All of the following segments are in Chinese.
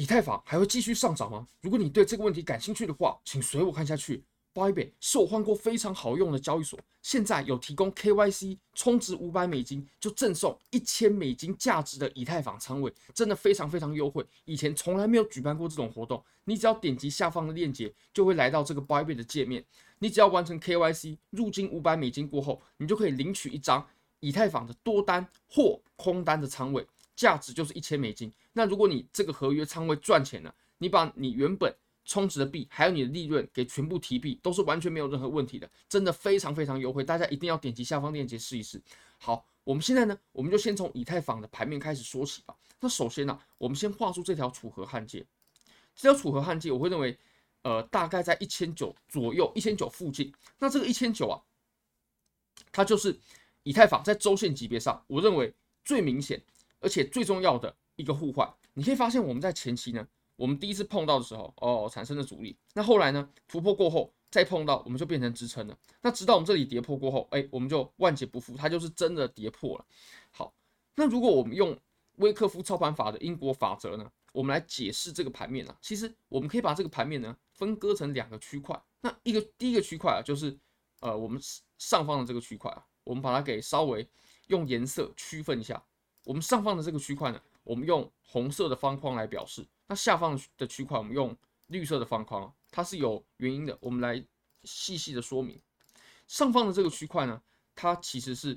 以太坊还会继续上涨吗？如果你对这个问题感兴趣的话，请随我看下去。Bybit 是我换过非常好用的交易所，现在有提供 KYC 充值五百美金就赠送一千美金价值的以太坊仓位，真的非常非常优惠。以前从来没有举办过这种活动，你只要点击下方的链接，就会来到这个 Bybit 的界面。你只要完成 KYC 入金五百美金过后，你就可以领取一张以太坊的多单或空单的仓位，价值就是一千美金。那如果你这个合约仓位赚钱了，你把你原本充值的币，还有你的利润给全部提币，都是完全没有任何问题的，真的非常非常优惠，大家一定要点击下方链接试一试。好，我们现在呢，我们就先从以太坊的盘面开始说起吧。那首先呢、我们先画出这条楚河汉界，这条楚河汉界，我会认为，呃，大概在一千九左右，一千九附近。那这个一千九啊，它就是以太坊在周线级别上，我认为最明显而且最重要的一个互换。你可以发现我们在前期呢。我们第一次碰到的时候，哦，产生了阻力。那后来呢？突破过后再碰到，我们就变成支撑了。那直到我们这里跌破过后，哎，我们就万劫不复，它就是真的跌破了。好，那如果我们用威克夫操盘法的因果法则呢，我们来解释这个盘面啊，其实我们可以把这个盘面呢分割成两个区块。那一个第一个区块啊，就是呃我们上方的这个区块啊，我们把它给稍微用颜色区分一下。我们上方的这个区块呢，我们用红色的方框来表示。那下方的区块我们用绿色的方框，它是有原因的。我们来细细的说明。上方的这个区块呢，它其实是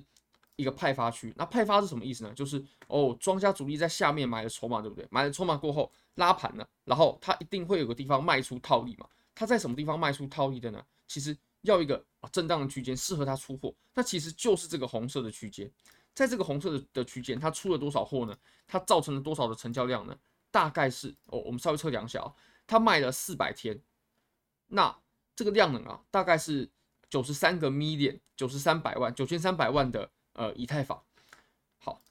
一个派发区。那派发是什么意思呢？就是哦，庄家主力在下面买了筹码，对不对？买了筹码过后拉盘了，然后它一定会有个地方卖出套利嘛。它在什么地方卖出套利的呢？其实要一个啊震荡的区间适合它出货，那其实就是这个红色的区间。在这个红色的的区间，它出了多少货呢？它造成了多少的成交量呢？大概是哦，我们稍微测量一下啊，它卖了四百天，那这个量能啊，大概是九十三个 million，九十三百万，九千三百万的呃以太坊。好，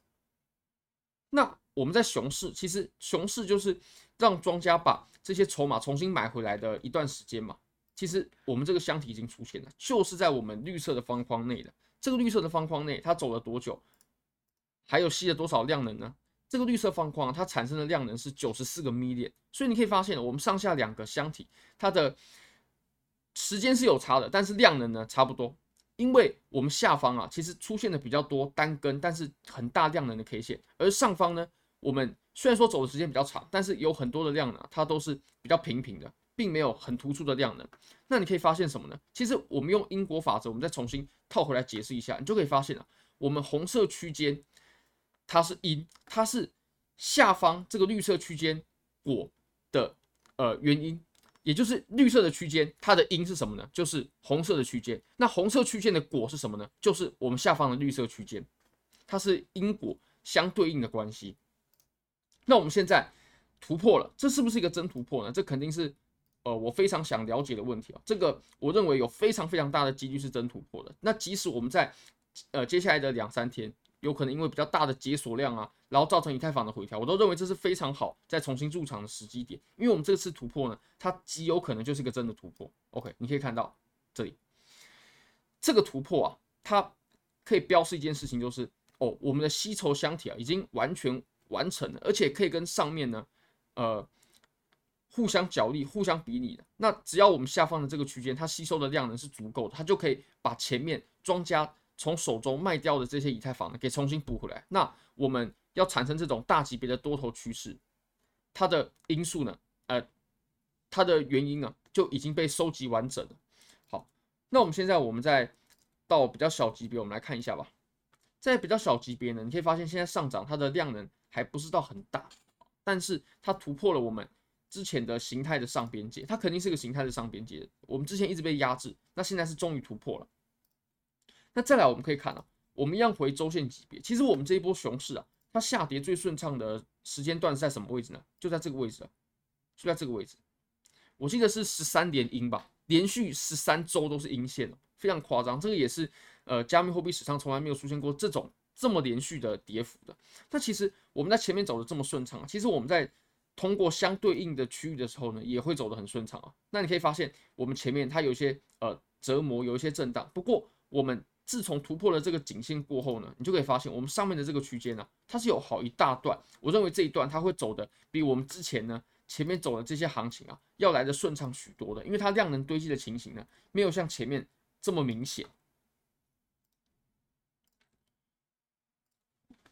那我们在熊市，其实熊市就是让庄家把这些筹码重新买回来的一段时间嘛。其实我们这个箱体已经出现了，就是在我们绿色的方框内的。这个绿色的方框内，它走了多久？还有吸了多少量能呢？这个绿色方框它产生的量能是九十四个 million，所以你可以发现，我们上下两个箱体它的时间是有差的，但是量能呢差不多。因为我们下方啊其实出现的比较多单根，但是很大量能的 K 线，而上方呢，我们虽然说走的时间比较长，但是有很多的量能它都是比较平平的，并没有很突出的量能。那你可以发现什么呢？其实我们用因果法则，我们再重新套回来解释一下，你就可以发现了，我们红色区间。它是因，它是下方这个绿色区间果的呃原因，也就是绿色的区间，它的因是什么呢？就是红色的区间。那红色区间的果是什么呢？就是我们下方的绿色区间，它是因果相对应的关系。那我们现在突破了，这是不是一个真突破呢？这肯定是呃我非常想了解的问题啊。这个我认为有非常非常大的几率是真突破的。那即使我们在呃接下来的两三天。有可能因为比较大的解锁量啊，然后造成以太坊的回调，我都认为这是非常好再重新入场的时机点。因为我们这次突破呢，它极有可能就是一个真的突破。OK，你可以看到这里这个突破啊，它可以标示一件事情，就是哦，我们的吸筹箱体啊已经完全完成了，而且可以跟上面呢呃互相角力、互相比拟的。那只要我们下方的这个区间它吸收的量能是足够的，它就可以把前面庄家。从手中卖掉的这些以太坊呢，给重新补回来。那我们要产生这种大级别的多头趋势，它的因素呢，呃，它的原因呢，就已经被收集完整了。好，那我们现在我们再到比较小级别，我们来看一下吧。在比较小级别呢，你可以发现现在上涨它的量能还不是到很大，但是它突破了我们之前的形态的上边界，它肯定是个形态的上边界。我们之前一直被压制，那现在是终于突破了。那再来，我们可以看啊，我们一样回周线级别。其实我们这一波熊市啊，它下跌最顺畅的时间段是在什么位置呢？就在这个位置，就在这个位置。我记得是十三连阴吧，连续十三周都是阴线，非常夸张。这个也是呃，加密货币史上从来没有出现过这种这么连续的跌幅的。那其实我们在前面走的这么顺畅，其实我们在通过相对应的区域的时候呢，也会走得很顺畅啊。那你可以发现，我们前面它有一些呃折磨，有一些震荡，不过我们。自从突破了这个颈线过后呢，你就可以发现我们上面的这个区间呢，它是有好一大段。我认为这一段它会走的比我们之前呢前面走的这些行情啊，要来的顺畅许多的，因为它量能堆积的情形呢，没有像前面这么明显。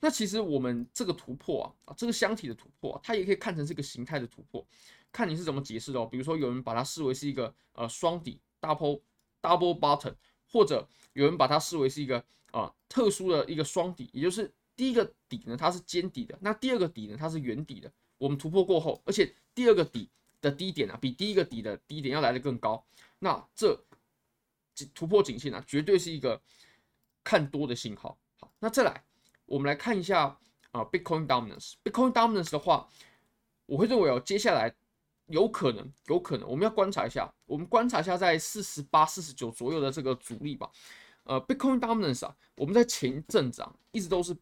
那其实我们这个突破啊，啊，这个箱体的突破，它也可以看成是一个形态的突破，看你是怎么解释的哦。比如说有人把它视为是一个呃双底 double double bottom，或者有人把它视为是一个啊、特殊的一个双底，也就是第一个底呢它是尖底的，那第二个底呢它是圆底的。我们突破过后，而且第二个底的低点啊，比第一个底的低点要来得更高，那这突破颈线啊，绝对是一个看多的信号。好，那再来。我们来看一下啊，Bitcoin dominance。Bitcoin dominance 的话，我会认为哦，接下来有可能，有可能，我们要观察一下，我们观察一下在四十八、四十九左右的这个阻力吧。呃，Bitcoin dominance 啊，我们在前一阵子啊，一直都是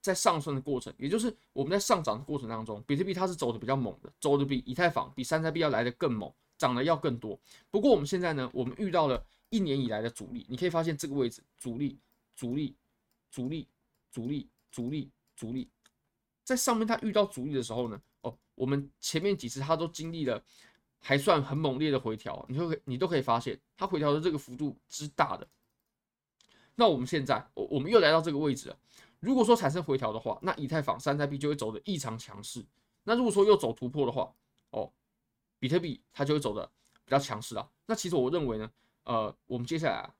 在上升的过程，也就是我们在上涨的过程当中，比特币它是走的比较猛的，走的比以太坊、比山寨币要来的更猛，涨的要更多。不过我们现在呢，我们遇到了一年以来的阻力，你可以发现这个位置阻力、阻力、阻力。阻力、阻力、阻力，在上面它遇到阻力的时候呢，我们前面几次它都经历了还算很猛烈的回调，你会你都可以发现它回调的这个幅度之大的。那我们现在，我我们又来到这个位置了。如果说产生回调的话，那以太坊、山寨币就会走的异常强势。那如果说又走突破的话，哦，比特币它就会走的比较强势啊。那其实我认为呢，呃，我们接下来啊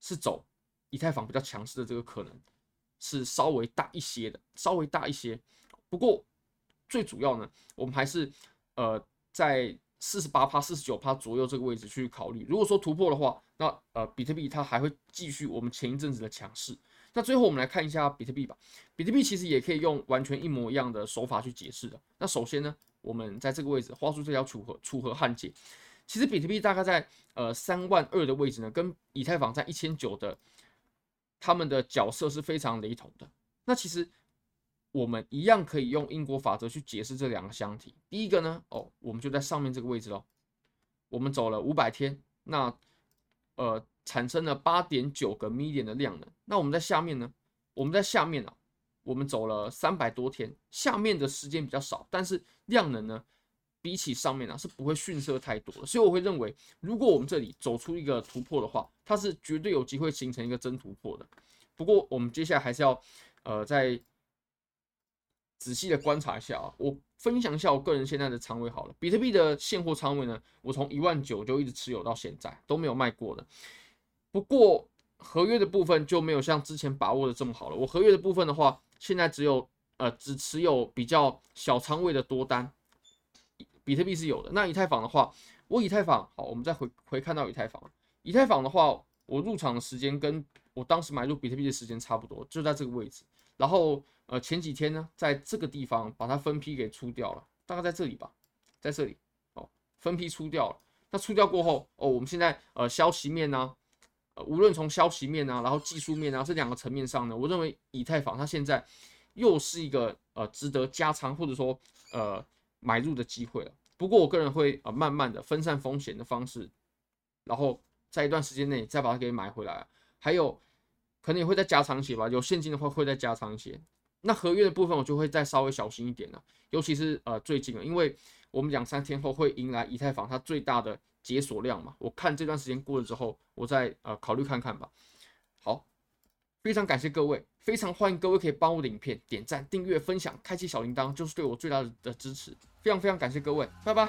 是走以太坊比较强势的这个可能。是稍微大一些的，稍微大一些。不过最主要呢，我们还是呃在四十八趴、四十九趴左右这个位置去考虑。如果说突破的话，那呃比特币它还会继续我们前一阵子的强势。那最后我们来看一下比特币吧。比特币其实也可以用完全一模一样的手法去解释的。那首先呢，我们在这个位置画出这条楚河楚河汉界。其实比特币大概在呃三万二的位置呢，跟以太坊在一千九的。他们的角色是非常雷同的。那其实我们一样可以用因果法则去解释这两个箱体。第一个呢，哦，我们就在上面这个位置喽。我们走了五百天，那呃产生了八点九个 million 的量能。那我们在下面呢，我们在下面啊，我们走了三百多天，下面的时间比较少，但是量能呢，比起上面啊是不会逊色太多的。所以我会认为，如果我们这里走出一个突破的话，它是绝对有机会形成一个真突破的。不过我们接下来还是要，呃，再仔细的观察一下啊。我分享一下我个人现在的仓位好了。比特币的现货仓位呢，我从一万九就一直持有到现在，都没有卖过的。不过合约的部分就没有像之前把握的这么好了。我合约的部分的话，现在只有呃只持有比较小仓位的多单。比特币是有的。那以太坊的话，我以太坊好，我们再回回看到以太坊。以太坊的话，我入场的时间跟我当时买入比特币的时间差不多，就在这个位置。然后呃前几天呢，在这个地方把它分批给出掉了，大概在这里吧，在这里哦，分批出掉了。那出掉过后哦，我们现在呃消息面呢、呃无论从消息面啊，然后技术面啊这两个层面上呢，我认为以太坊它现在又是一个呃值得加仓或者说呃。买入的机会了，不过我个人会呃慢慢的分散风险的方式，然后在一段时间内再把它给买回来，还有可能也会再加长一些吧，有现金的话会再加长一些。那合约的部分我就会再稍微小心一点了，尤其是呃最近啊，因为我们两三天后会迎来以太坊它最大的解锁量嘛，我看这段时间过了之后，我再呃考虑看看吧。好，非常感谢各位，非常欢迎各位可以帮我的影片点赞、订阅、分享、开启小铃铛，就是对我最大的的支持。非常非常感谢各位，拜拜。